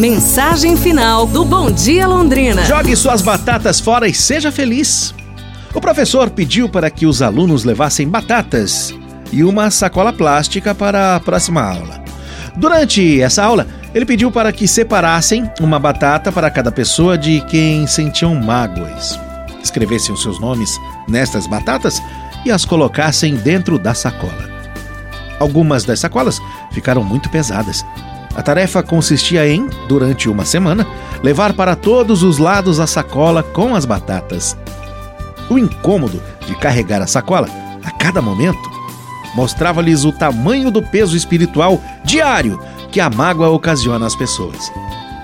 Mensagem final do Bom Dia Londrina. Jogue suas batatas fora e seja feliz. O professor pediu para que os alunos levassem batatas e uma sacola plástica para a próxima aula. Durante essa aula, ele pediu para que separassem uma batata para cada pessoa de quem sentiam mágoas. Escrevessem os seus nomes nestas batatas e as colocassem dentro da sacola. Algumas das sacolas ficaram muito pesadas. A tarefa consistia em, durante uma semana, levar para todos os lados a sacola com as batatas. O incômodo de carregar a sacola a cada momento mostrava-lhes o tamanho do peso espiritual diário que a mágoa ocasiona às pessoas.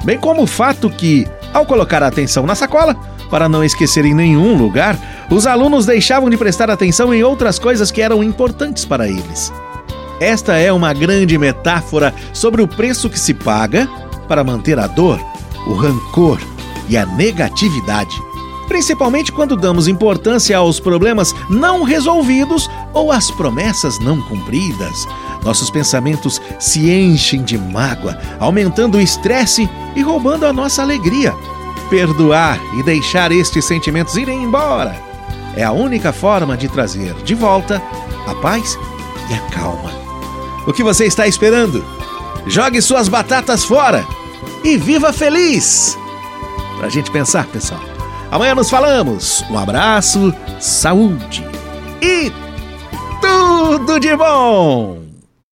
Bem como o fato que, ao colocar a atenção na sacola, para não esquecer em nenhum lugar, os alunos deixavam de prestar atenção em outras coisas que eram importantes para eles. Esta é uma grande metáfora sobre o preço que se paga para manter a dor, o rancor e a negatividade principalmente quando damos importância aos problemas não resolvidos ou às promessas não cumpridas. Nossos pensamentos se enchem de mágoa, aumentando o estresse e roubando a nossa alegria. Perdoar e deixar estes sentimentos irem embora é a única forma de trazer de volta a paz e a calma. O que você está esperando? Jogue suas batatas fora e viva feliz! Pra gente pensar, pessoal. Amanhã nos falamos. Um abraço, saúde e tudo de bom!